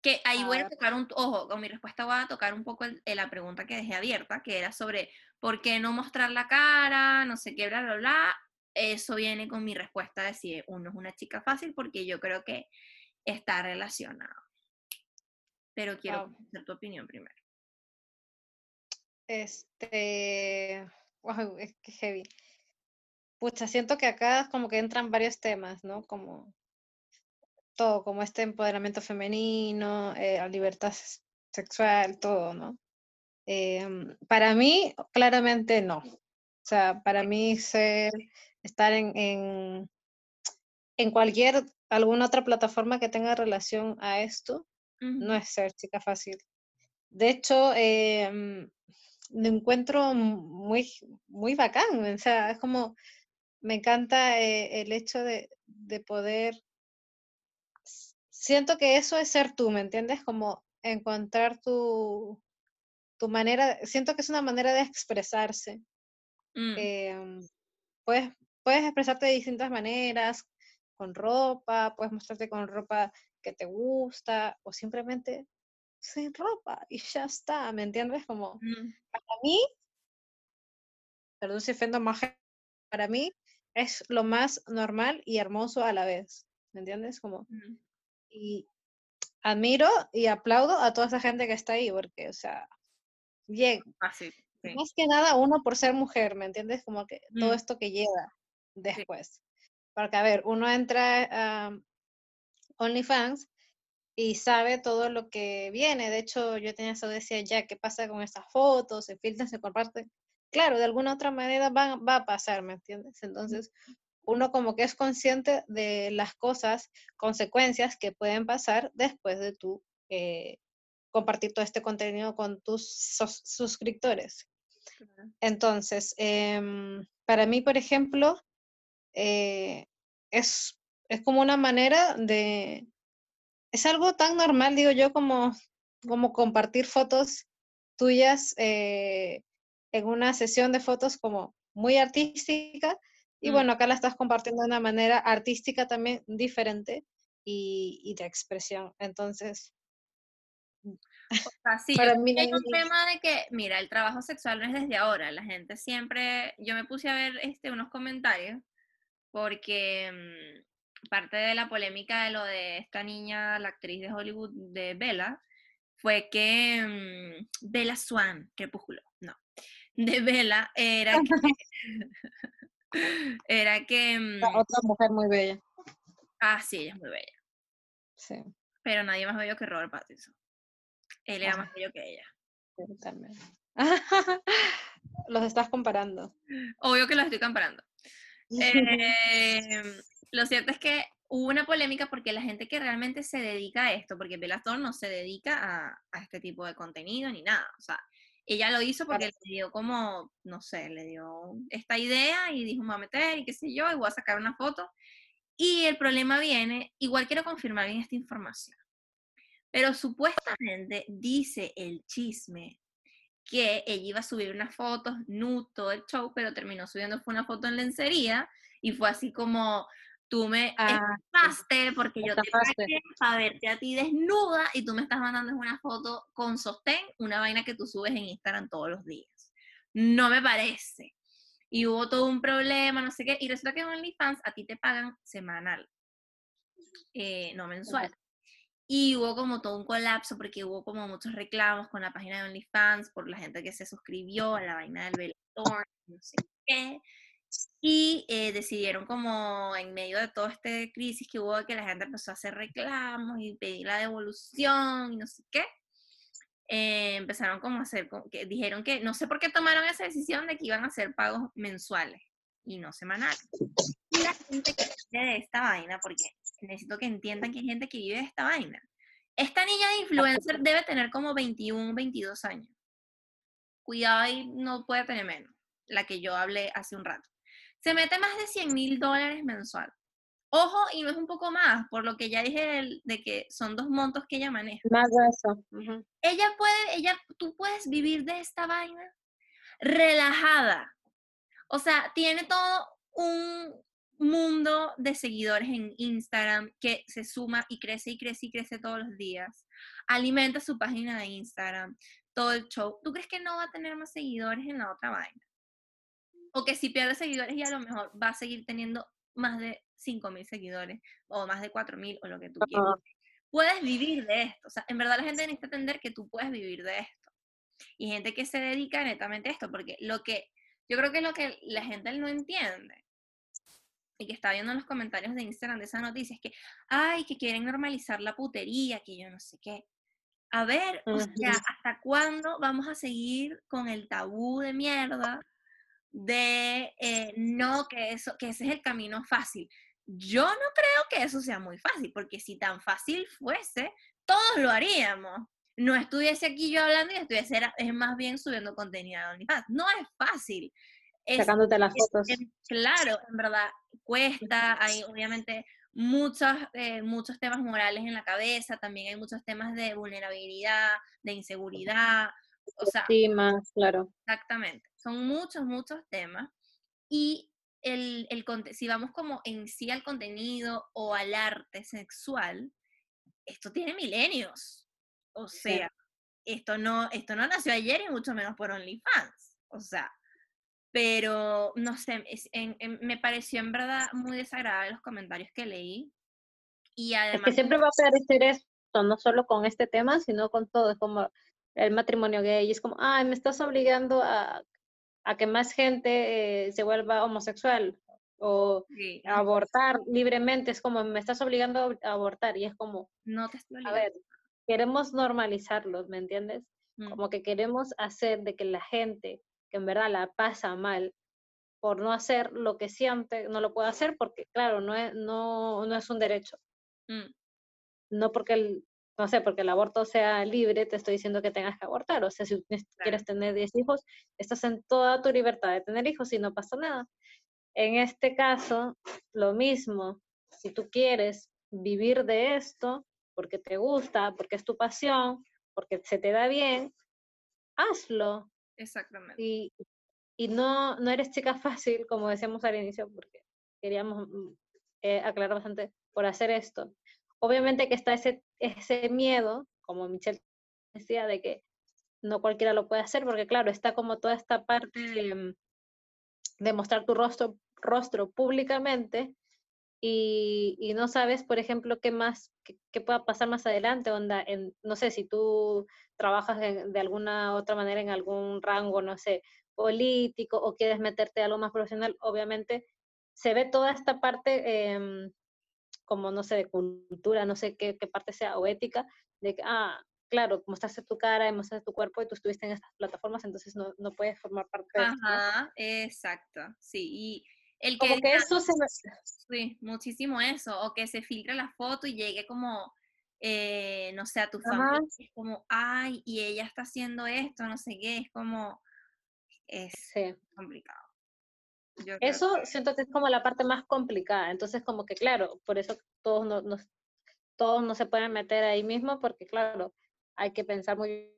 Que ahí voy a ver. tocar un, ojo, con mi respuesta voy a tocar un poco el- eh, la pregunta que dejé abierta, que era sobre por qué no mostrar la cara, no sé qué, bla, bla, bla. Eso viene con mi respuesta de si uno es una chica fácil, porque yo creo que está relacionado. Pero quiero Wow. conocer tu opinión primero. Este, wow, es que heavy. Pucha, siento que acá como que entran varios temas, ¿no? Como todo, como este empoderamiento femenino, eh, la libertad sexual, todo, ¿no? Em, para mí, claramente no. O sea, para mí ser, estar en, en, en cualquier, alguna otra plataforma que tenga relación a esto, no es ser chica fácil. De hecho, em, lo encuentro muy, muy bacán. O sea, es como, me encanta eh, el hecho de, de poder, siento que eso es ser tú, ¿me entiendes? Como encontrar tu, tu manera, siento que es una manera de expresarse. mm, em, puedes, puedes expresarte de distintas maneras, con ropa, puedes mostrarte con ropa que te gusta, o simplemente sin ropa y ya está, ¿me entiendes? Como, mm, para mí, perdón si ofendo más, para mí es lo más normal y hermoso a la vez, ¿me entiendes? Como, mm. Y admiro y aplaudo a toda esa gente que está ahí, porque, o sea, bien, Fácil. sí. más que nada uno por ser mujer, ¿me entiendes? Como que todo Mm, esto que lleva después. Porque, a ver, uno entra a OnlyFans y sabe todo lo que viene. De hecho, yo tenía esa decía ya, ¿qué pasa con estas fotos? Se filtran, se comparten. Claro, de alguna otra manera va, va a pasar, ¿me entiendes? Entonces, uno como que es consciente de las cosas, consecuencias que pueden pasar después de tú eh, compartir todo este contenido con tus sus- suscriptores. claro. Entonces, em, para mí, por ejemplo, eh, es, es como una manera de, es algo tan normal, digo yo, como, como compartir fotos tuyas eh, en una sesión de fotos como muy artística. Y Mm. bueno, acá la estás compartiendo de una manera artística también diferente y, y de expresión. Entonces, O sea, sí, para mí, hay un tema de que, mira, el trabajo sexual no es desde ahora. La gente siempre, yo me puse a ver este, unos comentarios porque mm, parte de la polémica de lo de esta niña, la actriz de Hollywood de Bella, fue que mm, Bella Swan, Crepúsculo, no, de Bella era que, era que, la mm, otra mujer muy bella. ah, sí, ella es muy bella, Sí, pero nadie más bello que Robert Pattinson. Él era más bello que ella. sí, también. Los estás comparando. Obvio que los estoy comparando. Eh, lo cierto es que hubo una polémica porque la gente que realmente se dedica a esto, porque Thorne no se dedica a, a este tipo de contenido ni nada. O sea, ella lo hizo porque le dio como, no sé, le dio esta idea y dijo, me voy a meter y qué sé yo, y voy a sacar una foto. Y el problema viene, igual quiero confirmar bien esta información, pero supuestamente dice el chisme que ella iba a subir unas fotos, nude, todo el show, pero terminó subiendo fue una foto en lencería y fue así como, tú me Ah, estafaste porque yo te pagué para verte a ti desnuda y tú me estás mandando una foto con sostén, una vaina que tú subes en Instagram todos los días. No me parece. Y hubo todo un problema, no sé qué, y resulta que en OnlyFans a ti te pagan semanal, eh, no mensual. Y hubo como todo un colapso porque hubo como muchos reclamos con la página de OnlyFans por la gente que se suscribió a la vaina del velador, no sé qué. Y eh, decidieron como en medio de toda esta crisis que hubo que la gente empezó a hacer reclamos y pedir la devolución y no sé qué. eh, empezaron como a hacer, que dijeron que no sé por qué tomaron esa decisión de que iban a hacer pagos mensuales y no semanales. Y la gente que vive de esta vaina, porque necesito que entiendan que hay gente que vive de esta vaina. Esta niña de influencer debe tener como 21, 22 años. Cuidado ahí, no puede tener menos. La que yo hablé hace un rato. Se mete más de 100 mil dólares mensual. Ojo, y no es un poco más, por lo que ya dije del- de que son dos montos que ella maneja. Más de eso. Ella puede, ella, tú puedes vivir de esta vaina relajada. O sea, tiene todo un mundo de seguidores en Instagram que se suma y crece y crece y crece todos los días. Alimenta su página de Instagram, todo el show. ¿Tú crees que no va a tener más seguidores en la otra vaina? O que si pierde seguidores y a lo mejor va a seguir teniendo más de 5.000 seguidores o más de 4.000 o lo que tú quieras. Puedes vivir de esto. O sea, en verdad la gente necesita entender que tú puedes vivir de esto. Y gente que se dedica netamente a esto, porque lo que yo creo que es lo que la gente no entiende y que está viendo en los comentarios de Instagram de esa noticia es que, ay, que quieren normalizar la putería, que yo no sé qué. A ver, o sea, ¿hasta cuándo vamos a seguir con el tabú de mierda de eh, no, que, eso, que ese es el camino fácil? Yo no creo que eso sea muy fácil, porque si tan fácil fuese, todos lo haríamos. No estuviese aquí yo hablando y estuviese, es más bien subiendo contenido a OnlyFans. No es fácil. Sacándote las fotos. claro, en verdad, cuesta, hay obviamente muchos, eh, muchos temas morales en la cabeza, también hay muchos temas de vulnerabilidad, de inseguridad, o sea, claro. Exactamente, son muchos, muchos temas. Y el, el, si vamos como en sí al contenido o al arte sexual, esto tiene milenios. O sea, esto, no, esto no nació ayer y mucho menos por OnlyFans. O sea, pero no sé, me pareció en verdad muy desagradable los comentarios que leí. Y además... Es que siempre va a aparecer esto, no solo con este tema, sino con todo. Es como el matrimonio gay, y es como, ay, me estás obligando a, a que más gente eh, se vuelva homosexual o a abortar libremente. Es como, me estás obligando a abortar y es como, no te estoy a ver, queremos normalizarlo, ¿me entiendes? Mm. Como que queremos hacer de que la gente que en verdad la pasa mal por no hacer lo que siente, no lo puede hacer porque, claro, no es, no, no es un derecho. Mm. No porque el, no sé, porque el aborto sea libre, te estoy diciendo que tengas que abortar. O sea, si quieres tener 10 hijos, estás en toda tu libertad de tener hijos y no pasa nada. En este caso, lo mismo, si tú quieres vivir de esto, porque te gusta, porque es tu pasión, porque se te da bien, hazlo. Exactamente. Y, y no, no eres chica fácil, como decíamos al inicio, porque queríamos mm, eh, aclarar bastante por hacer esto. Obviamente que está ese, ese miedo, como Michelle decía, de que no cualquiera lo puede hacer, porque claro, está como toda esta parte de, mm, mostrar tu rostro, rostro públicamente y, y, no sabes, por ejemplo, qué más, qué, pueda pasar más adelante, onda, en, no sé, si tú trabajas de alguna otra manera en algún rango, no sé, político o quieres meterte a algo más profesional, obviamente se ve toda esta parte em, como, no sé, de cultura, no sé qué, qué, parte sea, o ética, de que, ah, claro, mostraste tu cara, mostraste tu cuerpo y tú estuviste en estas plataformas, entonces no, no puedes formar parte de Ajá, exacto, sí, y el que, eso se Sí, muchísimo eso, o que se filtre la foto y llegue como, eh, no sé, a tu familia, es como, ay, y ella está haciendo esto, no sé qué, es como, es complicado. Eso siento que es como la parte más complicada, entonces como que claro, por eso todos no, todos no se pueden meter ahí mismo, porque claro, hay que pensar muy bien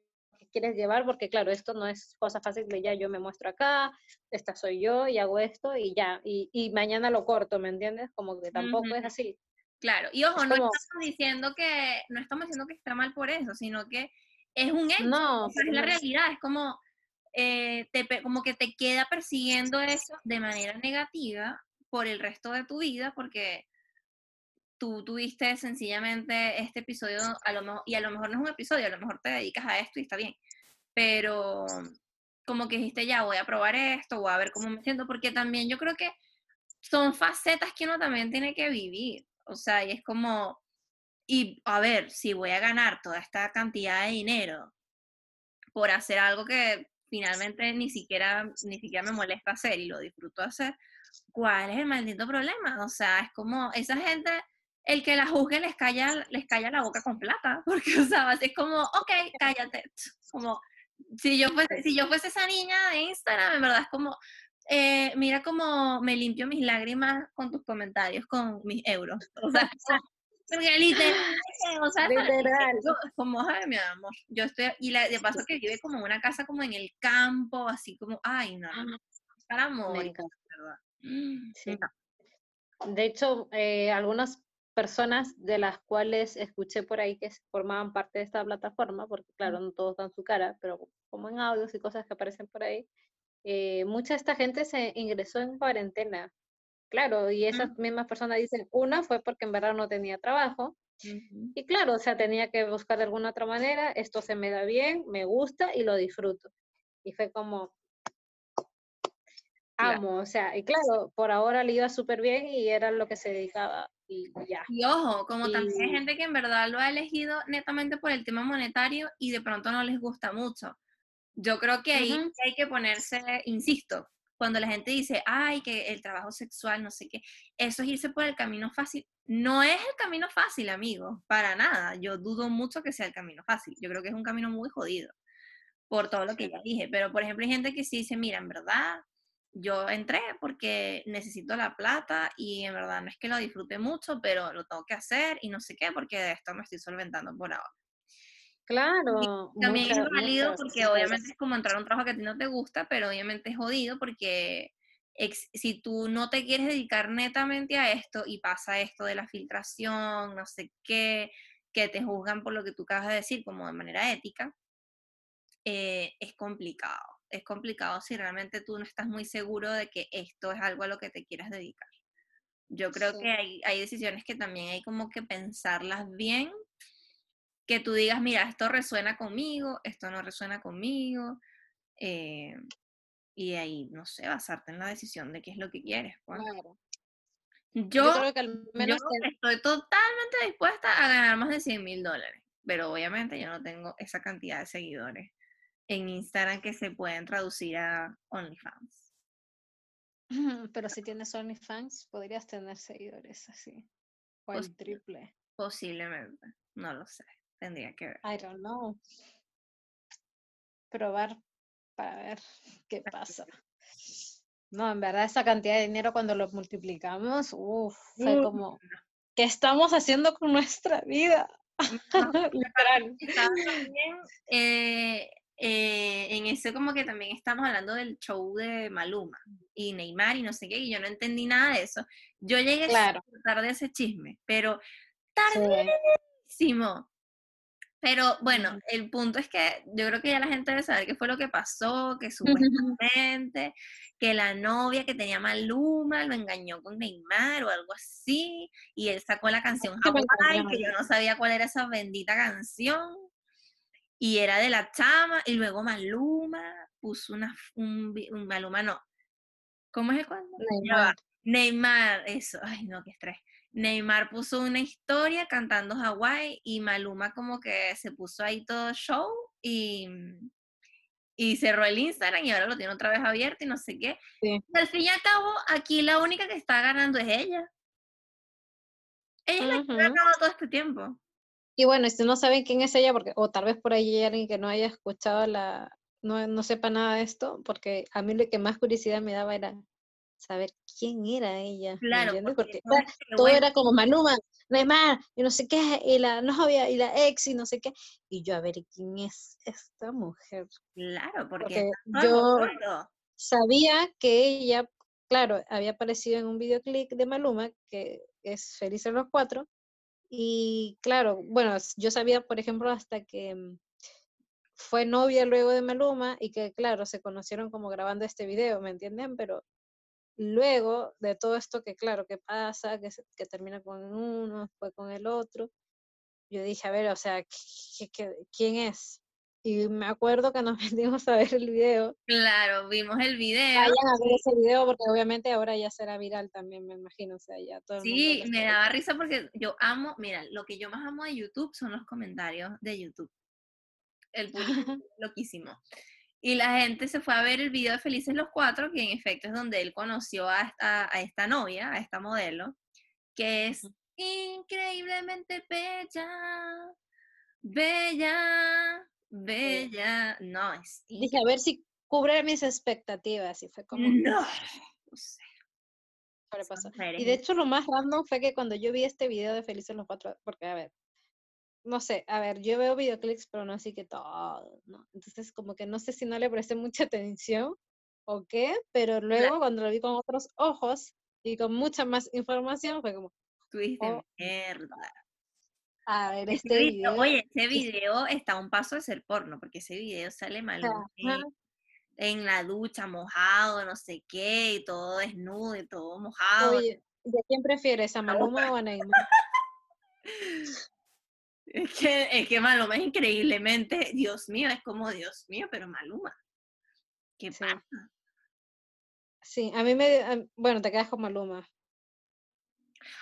quieres llevar, porque claro, esto no es cosa fácil de ya yo me muestro acá, esta soy yo y hago esto y ya, y, y mañana lo corto, ¿me entiendes? Como que tampoco es así. Claro, y ojo, no estamos diciendo que, no estamos diciendo que está mal por eso, sino que es un hecho, no, es la realidad, es como, eh, te, como que te queda persiguiendo eso de manera negativa por el resto de tu vida, porque tú tuviste sencillamente este episodio, a lo mejor, y a lo mejor no es un episodio, a lo mejor te dedicas a esto y está bien, pero como que dijiste, ya voy a probar esto, voy a ver cómo me siento, porque también yo creo que son facetas que uno también tiene que vivir, o sea, y es como, y a ver, si voy a ganar toda esta cantidad de dinero por hacer algo que finalmente ni siquiera, ni siquiera me molesta hacer y lo disfruto hacer, ¿cuál es el maldito problema? O sea, es como esa gente el que la juzgue les calla, les calla la boca con plata, porque, o sea, es como, ok, cállate, como, si yo fuese, si yo fuese esa niña de Instagram, en verdad es como, eh, mira cómo me limpio mis lágrimas con tus comentarios, con mis euros, o sea, porque literal, o sea, literal. como, ay, mi amor, yo estoy, y la, de paso que vive como en una casa como en el campo, así como, ay, no, para amor, Me encanta. ¿verdad? Sí. No. De hecho, eh, algunas personas de las cuales escuché por ahí que formaban parte de esta plataforma, porque claro, no todos dan su cara, pero como en audios y cosas que aparecen por ahí, eh, mucha de esta gente se ingresó en cuarentena. Claro, y esas mismas personas dicen, una fue porque en verdad no tenía trabajo, y claro, o sea, tenía que buscar de alguna otra manera, esto se me da bien, me gusta y lo disfruto. Y fue como, Claro. amo, o sea, y claro, por ahora le iba súper bien y era lo que se dedicaba y ya. Y ojo, como también hay gente que en verdad lo ha elegido netamente por el tema monetario y de pronto no les gusta mucho. Yo creo que ahí hay que ponerse, insisto, cuando la gente dice, ay, que el trabajo sexual, no sé qué, eso es irse por el camino fácil. No es el camino fácil, amigo, para nada. Yo dudo mucho que sea el camino fácil. Yo creo que es un camino muy jodido por todo lo que ya dije. Pero, por ejemplo, hay gente que sí dice, mira, en verdad, yo entré porque necesito la plata y en verdad no es que lo disfrute mucho, pero lo tengo que hacer y no sé qué, porque de esto me estoy solventando por ahora. Claro, También es válido muchas porque obviamente es como entrar a un trabajo que a ti no te gusta, pero obviamente es jodido porque ex- si tú no te quieres dedicar netamente a esto y pasa esto de la filtración, no sé qué, que te juzgan por lo que tú acabas de decir como de manera ética, eh, es complicado. Es complicado si realmente tú no estás muy seguro de que esto es algo a lo que te quieras dedicar. Yo creo Sí. que hay, hay decisiones que también hay como que pensarlas bien, que tú digas, mira, esto resuena conmigo, esto no resuena conmigo, eh, y ahí, no sé, basarte en la decisión de qué es lo que quieres. Pues. Claro. Yo, Yo creo que al menos estoy totalmente dispuesta a ganar más de 100 mil dólares, pero obviamente yo no tengo esa cantidad de seguidores en Instagram que se pueden traducir a OnlyFans. pero si tienes OnlyFans, podrías tener seguidores así. O el Posible. triple. Posiblemente, no lo sé, tendría que ver. I don't know. Probar para ver qué pasa. No, en verdad esa cantidad de dinero cuando lo multiplicamos, uff, fue como, ¿qué estamos haciendo con nuestra vida? Literal. También eh, eh, en eso como que también estamos hablando del show de Maluma y Neymar y no sé qué, y yo no entendí nada de eso. Yo llegué Claro. tarde a ese chisme, pero tardísimo. Pero bueno, el punto es que yo creo que ya la gente debe saber qué fue lo que pasó, que supuestamente que la novia que tenía Maluma lo engañó con Neymar o algo así, y él sacó la canción Hawaii, que yo no sabía cuál era esa bendita canción, y era de la chama, y luego Maluma puso una, un, Maluma no, ¿cómo es el cuento? Neymar. Neymar, eso, ay no, qué estrés. Neymar puso una historia cantando Hawái y Maluma como que se puso ahí todo show y, y cerró el Instagram y ahora lo tiene otra vez abierto y no sé qué. Sí. Y al fin y al cabo, aquí la única que está ganando es ella. Ella es la que ha ganado todo este tiempo. Y bueno, si no saben quién es ella, porque, o tal vez por ahí hay alguien que no haya escuchado la, no, no sepa nada de esto, porque a mí lo que más curiosidad me daba era saber quién era ella, ¿me Claro, entiendes? porque Porque son o sea, gente que, todo bueno, era como Maluma, Neymar, y no sé qué, y la novia, y la ex, y no sé qué. Y yo, a ver, ¿quién es esta mujer? claro, porque Porque yo sabía que ella, claro, había aparecido en un videoclip de Maluma, que es Felices los Cuatro, y claro, bueno, yo sabía, por ejemplo, hasta que mm, fue novia luego de Maluma y que, claro, se conocieron como grabando este video, ¿me entienden? Pero luego de todo esto que, claro, que pasa, que, que termina con uno, después con el otro, yo dije, a ver, o sea, ¿qué- qué- ¿quién es? Y me acuerdo que nos metimos a ver el video. Claro, vimos el video. Vayan a ver ese video porque obviamente ahora ya será viral también, me imagino, o sea, ya todo el Sí, me daba risa porque yo amo, mira, lo que yo más amo de YouTube son los comentarios de YouTube. El público loquísimo. Y la gente se fue a ver el video de Felices los Cuatro, que en efecto es donde él conoció a esta, a esta novia, a esta modelo, que es increíblemente bella, bella, bella. No, es Dije, a ver si cubre mis expectativas y fue como No, no sé, Y de hecho lo más random fue que cuando yo vi este video de Felices los Cuatro, porque a ver, no sé, a ver, yo veo videoclips, pero no así que todo, ¿no? Entonces como que no sé si no le presté mucha atención o qué, pero luego cuando lo vi con otros ojos y con mucha más información fue como... Tú dijiste, Oh. mierda. A ver, este video-. Oye, ese video está a un paso de ser porno, porque ese video sale en- en la ducha, mojado, no sé qué, y todo desnudo y todo mojado. Oye, ¿de quién prefieres, a Maluma o a Neymar? Es que, es que Maluma es increíblemente, Dios mío, es como Dios mío, pero Maluma. ¿Qué Sí. pasa? Sí, a mí me... a- Bueno, te quedas con Maluma.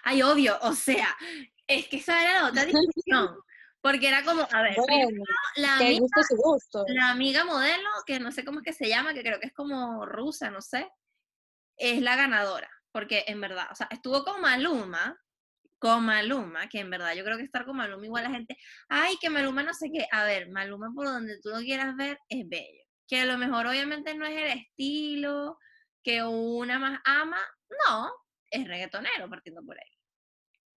Ay, obvio, o sea, es que esa era la otra discusión. Porque era como, a ver, primero, Bueno, la que amiga, gusto su gusto. la amiga modelo, que no sé cómo es que se llama, que creo que es como rusa, no sé, es la ganadora. Porque en verdad, o sea, estuvo con Maluma, con Maluma, que en verdad yo creo que estar con Maluma igual la gente, ay, que Maluma no sé qué. A ver, Maluma por donde tú lo quieras ver es bello. Que a lo mejor obviamente no es el estilo que una más ama, no, es reggaetonero partiendo por ahí.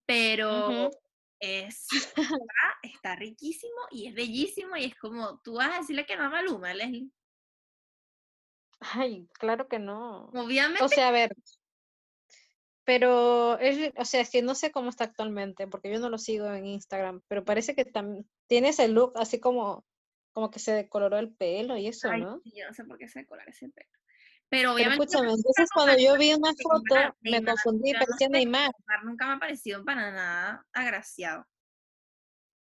Pero es, está, está riquísimo y es bellísimo y es como, tú vas a decirle que no a Maluma, Leslie. Ay, claro que no. Obviamente, O sea, a ver, pero es, o sea, es que no sé cómo está actualmente, porque yo no lo sigo en Instagram, pero parece que también tiene ese look así como, como que se decoloró el pelo y eso, ay, ¿no? sí, yo no sé por qué se colar ese pelo. Pero Pero obviamente escúchame, entonces cuando yo vi una foto, me confundí, no parecía Neymar. Neymar nunca me ha parecido para nada agraciado.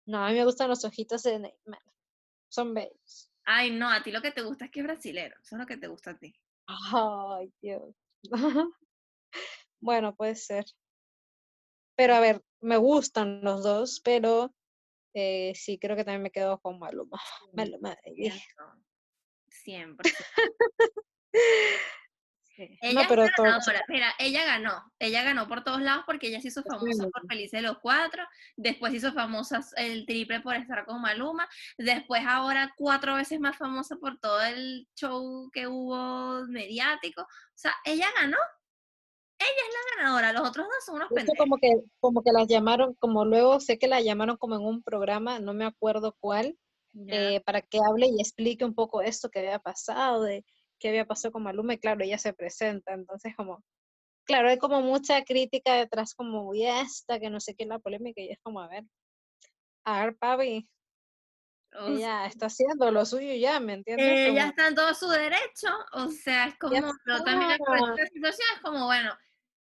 No, a mí me gustan los ojitos de Neymar, son bellos. Ay, no, a ti lo que te gusta es que es brasilero, eso es lo que te gusta a ti. Ay, Dios. Bueno, puede ser. Pero a ver, me gustan los dos, pero eh, sí, creo que también me quedo con Maluma. Maluma, Siempre. Sí. Ella No, pero es todo. Mira, ella ganó. Ella ganó por todos lados porque ella se hizo famosa por Felices los Cuatro. Después hizo famosa el triple por estar con Maluma. Después, ahora cuatro veces más famosa por todo el show que hubo mediático. O sea, ella ganó. Ella es la ganadora. Los otros dos son unos pendejos. como que, como que las llamaron, como luego sé que la llamaron como en un programa, no me acuerdo cuál, Ya. eh, para que hable y explique un poco esto que había pasado, de qué había pasado con Maluma, y claro, ella se presenta, entonces como, claro, hay como mucha crítica detrás, como, y esta, que no sé qué, la polémica, y es como, a ver, a ver, papi, O ella está haciendo lo suyo ya, ¿me entiendes? Eh, ya está en todo su derecho, o sea, es como, pero también la situación es como, bueno,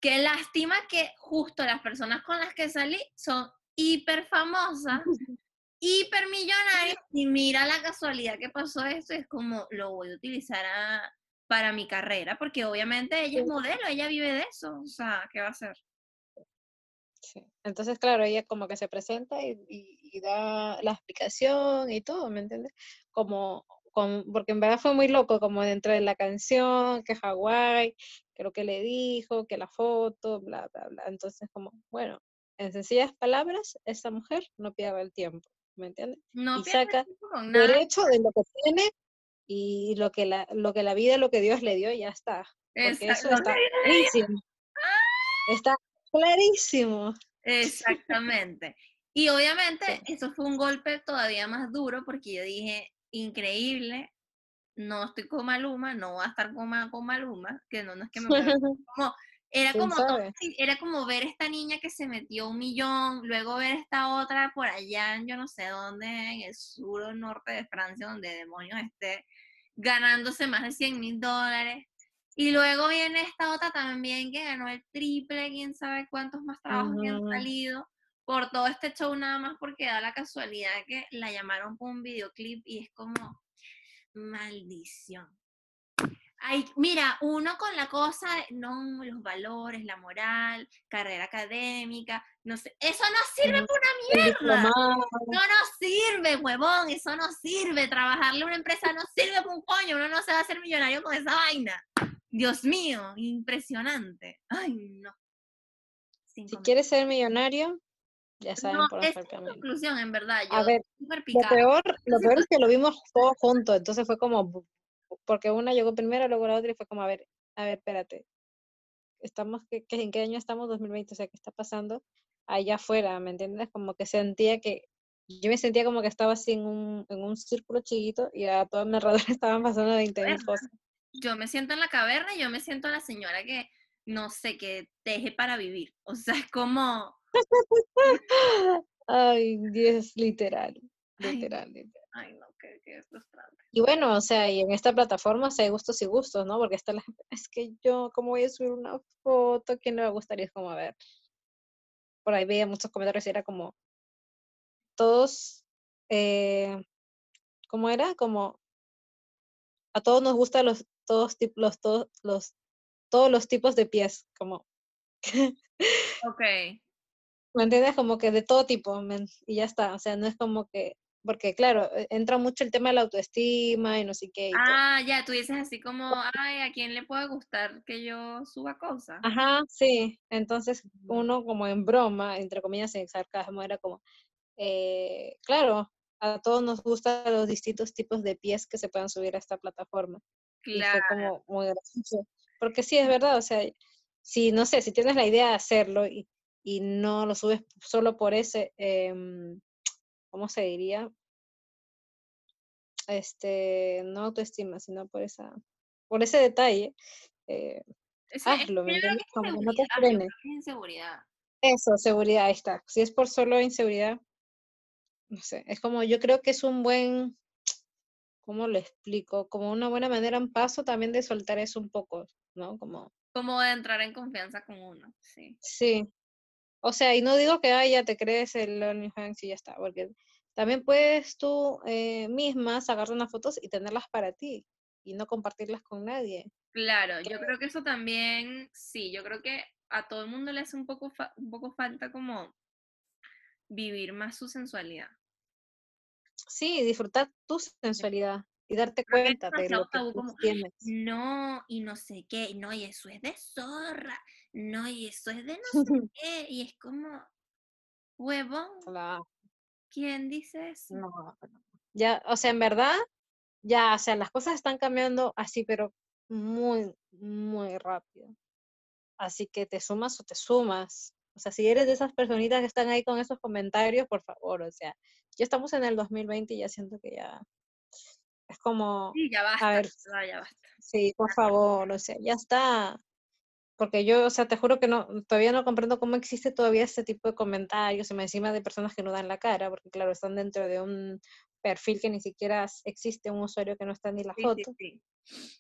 qué lástima que justo las personas con las que salí son hiper famosas, hiper millonarias, y mira la casualidad que pasó esto, es como, lo voy a utilizar a- para mi carrera, porque obviamente ella es modelo, ella vive de eso, o sea, ¿qué va a hacer? Sí. Entonces, claro, ella como que se presenta y, y- y da la explicación y todo, ¿me entiendes? Como, con, porque en verdad fue muy loco, como dentro de la canción, que Hawái, que lo que le dijo, que la foto, bla, bla, bla. Entonces, como, bueno, en sencillas palabras, esa mujer no pierde el tiempo, ¿me entiendes? No Y saca nada. Derecho de lo que tiene y lo que la, lo que la vida, lo que Dios le dio, ya está. Porque eso está clarísimo. Está clarísimo. Exactamente. Y obviamente Sí. eso fue un golpe todavía más duro porque yo dije, increíble, no estoy con Maluma, no voy a estar con, con Maluma, que no, no es que me como, era ¿Quién como, era como ver esta niña que se metió un millón, luego ver esta otra por allá, en yo no sé dónde, en el sur o norte de Francia, donde demonios esté, ganándose más de 100 mil dólares. Y luego viene esta otra también que ganó el triple, quién sabe cuántos más trabajos que han salido por todo este show nada más porque da la casualidad que la llamaron por un videoclip y es como maldición. Ay, mira, uno con la cosa, de, no, los valores, la moral, carrera académica, no sé, eso no sirve para una mierda. No nos sirve, huevón, eso no sirve. Trabajarle a una empresa no sirve para un coño, uno no se va a hacer millonario con esa vaina. Dios mío, impresionante. Ay, no. Sin Si comer- quieres ser millonario, ya saben no, por dónde el camino. conclusión, en verdad. Yo A ver, Lo peor, lo peor es que lo vimos todos juntos, entonces fue como, porque una llegó primero, luego la otra y fue como, a ver, a ver, espérate, estamos, ¿qué, en qué año estamos? 2020, o sea, ¿qué está pasando allá afuera? ¿Me entiendes? Como que sentía que, yo me sentía como que estaba así en un, en un círculo chiquito y a todo mi alrededor estaban pasando 20 mil Bueno, cosas. yo me siento en la caverna y yo me siento la señora que, no sé, que teje para vivir. O sea, es como... Ay, Dios, literal. Literal, literal. Ay, no, qué, frustrante. Y bueno, o sea, y en esta plataforma hay gustos y gustos, ¿no? Porque está la gente, es que yo, ¿cómo voy a subir una foto? ¿Quién le va a gustar? Y es como, a ver. Por ahí veía muchos comentarios y era como, todos, eh, ¿cómo era? Como, a todos nos gustan los, todos, los, todos, los, todos los tipos de pies, como. ok. ¿Me entiendes? Como que de todo tipo, y ya está. O sea, no es como que porque claro, e, entra mucho el tema de la autoestima y no sé qué. ah, ya, tú dices así como, ay, ¿a quién le puede gustar que yo suba cosas? Ajá, sí. Entonces uno como en broma, entre comillas, en sarcasmo, era como, eh, claro, a todos nos gustan los distintos tipos de pies que se puedan subir a esta plataforma. Claro. Y fue como muy gracioso. Porque sí, es verdad, o sea, si, no sé, si tienes la idea de hacerlo y, y no lo subes solo por ese... Eh, ¿cómo se diría? Este, no autoestima, sino por esa, por ese detalle, eh, hazlo, ¿me entiendes? Como no te frenes. Inseguridad. Eso, seguridad, ahí está. Si es por solo inseguridad, no sé, es como, yo creo que es un buen, ¿cómo lo explico? Como una buena manera, un paso también de soltar eso un poco, ¿no? Como... Como de entrar en confianza con uno, sí. Sí, o sea, y no digo que ya te crees el OnlyFans y ya está, porque también puedes tú eh, misma sacar unas fotos y tenerlas para ti y no compartirlas con nadie. Claro, yo creo que eso también, sí, yo creo que a todo el mundo le hace un poco, un poco falta como vivir más su sensualidad. Sí, disfrutar tu sensualidad y darte cuenta de lo que tienes. No, y no sé qué, no, y eso es de zorra, no, y eso es de no sé qué, y es como, huevón. ¿Quién dice eso? No, ya, o sea, en verdad, ya, o sea, las cosas están cambiando así, pero muy, muy rápido. Así que te sumas o te sumas. O sea, si eres de esas personitas que están ahí con esos comentarios, por favor, o sea, ya estamos en el 2020 y ya siento que ya es como... Sí, ya basta, a ver, ya basta. Sí, por favor, o sea, ya está. Porque yo, o sea, te juro que no, todavía no comprendo cómo existe todavía ese tipo de comentarios encima de personas que no dan la cara, porque claro, están dentro de un perfil que ni siquiera existe, un usuario que no está ni la foto.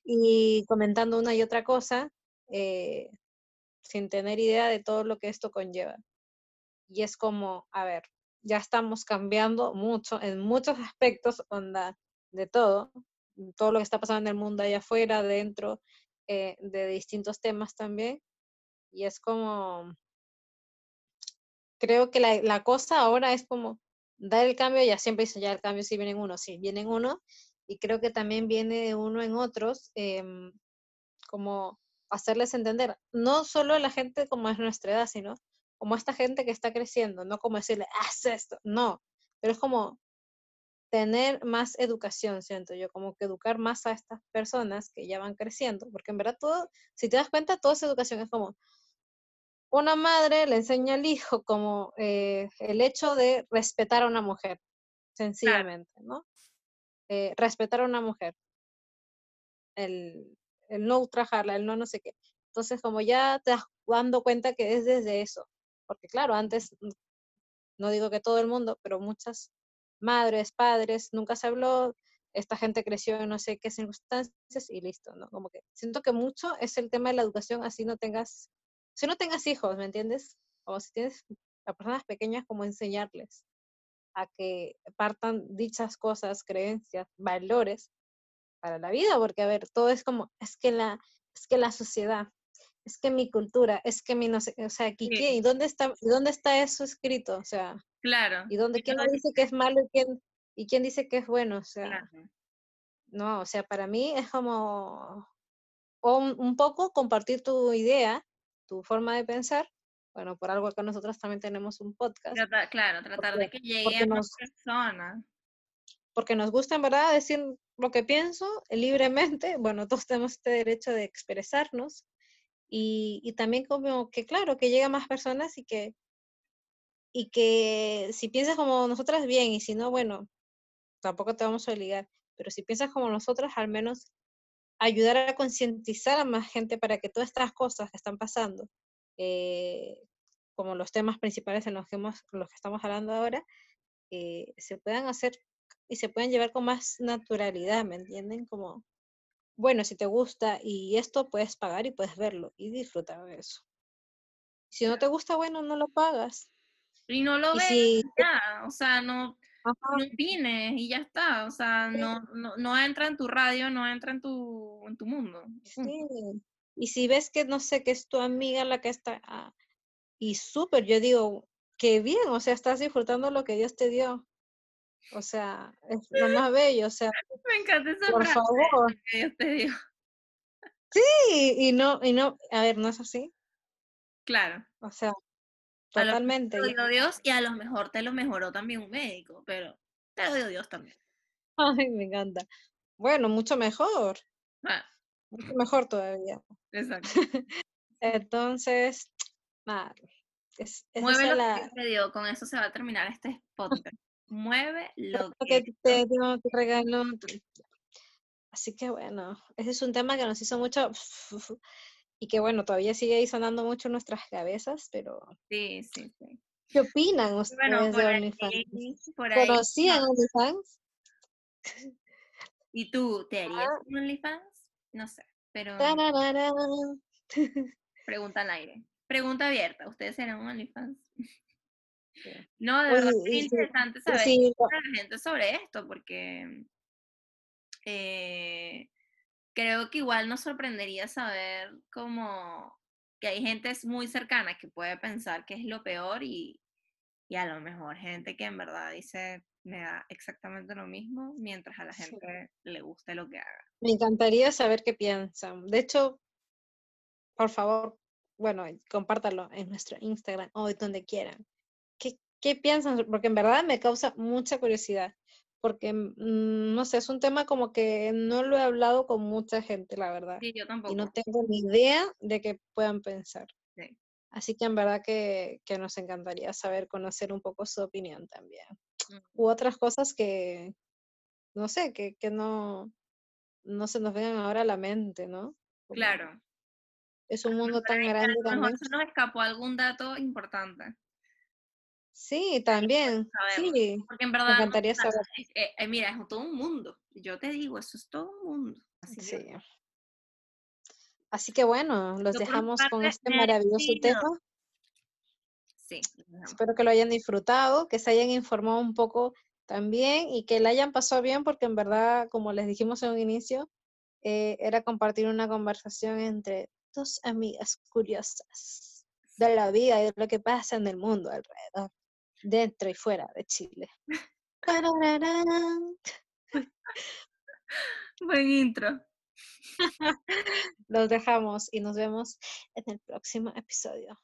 Y comentando una y otra cosa, eh, sin tener idea de todo lo que esto conlleva. Y es como, a ver, ya estamos cambiando mucho en muchos aspectos, onda, de todo, todo lo que está pasando en el mundo allá afuera, dentro, eh, de distintos temas también. Y es como, creo que la, la, cosa ahora es como dar el cambio, ya siempre dice ya el cambio si viene en uno, sí, viene en uno, y creo que también viene uno en otros, em, como hacerles entender, no solo a la gente como es nuestra edad, sino como a esta gente que está creciendo, no como decirle, haz esto, no, pero es como tener más educación, siento yo, como que educar más a estas personas que ya van creciendo, porque en verdad todo, si te das cuenta, toda esa educación es como una madre le enseña al hijo como eh, el hecho de respetar a una mujer, sencillamente, ¿no? Eh, respetar a una mujer, el, el no ultrajarla, el no no sé qué. Entonces, como ya te das dando cuenta que es desde eso, porque claro, antes, no digo que todo el mundo, pero muchas madres, padres, nunca se habló, esta gente creció en no sé qué circunstancias y listo, ¿no? Como que siento que mucho es el tema de la educación, así no tengas, si no tengas hijos, ¿me entiendes? O si tienes a personas pequeñas, como enseñarles a que partan dichas cosas, creencias, valores para la vida, porque a ver, todo es como, es que la, es que la sociedad, es que mi cultura, es que mi no sé, o sea, aquí, ¿y dónde está, dónde está eso escrito? O sea, Claro. ¿Y dónde quién dice que es malo y quién, y quién dice que es bueno? O sea, no, o sea, para mí es como un, poco compartir tu idea, tu forma de pensar. Bueno, por algo que nosotros también tenemos un podcast. claro, tratar de que llegue a más personas. Porque nos gusta en verdad decir lo que pienso libremente. Bueno, todos tenemos este derecho de expresarnos. Y, y también como que, claro, que llegue a más personas y que y que si piensas como nosotras, bien, y si no, bueno, tampoco te vamos a obligar, pero si piensas como nosotras, al menos ayudar a concientizar a más gente para que todas estas cosas que están pasando, eh, como los temas principales en los que, hemos, los que estamos hablando ahora, eh, se puedan hacer y se puedan llevar con más naturalidad, ¿me entienden? Como, bueno, si te gusta y esto puedes pagar y puedes verlo y disfrutar de eso. Si no te gusta, bueno, no lo pagas. Y no lo ves, ya, o sea, no, no opines y ya está, o sea, no, no, no, entra en tu radio, no entra en tu, en tu mundo. Sí. Y si ves que, no sé, que es tu amiga la que está, ah, y súper, yo digo, qué bien, o sea, estás disfrutando lo que Dios te dio. O sea, es lo más bello, o sea. Me encanta esa Por favor. Que te. Sí, y no, y no, a ver, ¿no es así? Claro. O sea, totalmente. Te lo dio Dios y a lo mejor te lo mejoró también un médico, pero te lo dio Dios también. Ay, me encanta. Bueno, mucho mejor. Ah. Mucho mejor todavía. Exacto. Entonces, nada. Es, Mueve lo que te dio, con eso se va a terminar este podcast. Mueve lo que, te dio, te regalo. Así que bueno, ese es un tema que nos hizo mucho y que bueno, todavía sigue ahí sonando mucho en nuestras cabezas, pero... Sí, sí, sí. ¿Qué opinan ustedes de OnlyFans? ¿Conocían OnlyFans? ¿Y tú te harías ah. OnlyFans? No sé, pero... Pregunta al aire. Pregunta abierta. ¿Ustedes serán OnlyFans? No, de verdad es interesante saber la gente sobre esto, porque eh, creo que igual nos sorprendería saber como que hay gente muy cercana que puede pensar que es lo peor y, y a lo mejor gente que en verdad dice me da exactamente lo mismo mientras a la gente le guste lo que haga. Me encantaría saber qué piensan. De hecho, por favor, bueno, compártalo en nuestro Instagram o donde quieran. ¿Qué, ¿Qué piensan? Porque en verdad me causa mucha curiosidad porque, mm, no sé, es un tema como que no lo he hablado con mucha gente, la verdad. Sí, yo tampoco. Y no tengo ni idea de qué puedan pensar. Sí. Así que en verdad que, que, nos encantaría saber, conocer un poco su opinión también. U otras cosas que, no sé, que, que no, no se nos vengan ahora a la mente, ¿no? claro. Es un mundo tan grande también. Se nos escapó algún dato importante. Sí, también. Sí, porque en verdad. Me encantaría saber. Eh, eh, mira, es todo un mundo. Yo te digo, eso es todo un mundo. Así sí. Así que bueno, los dejamos con este maravilloso tema. Sí. Espero que lo hayan disfrutado, que se hayan informado un poco también y que la hayan pasado bien, porque en verdad, como les dijimos en un inicio, eh, era compartir una conversación entre dos amigas curiosas de la vida y de lo que pasa en el mundo alrededor dentro y fuera de Chile. Buen intro. Los dejamos y nos vemos en el próximo episodio.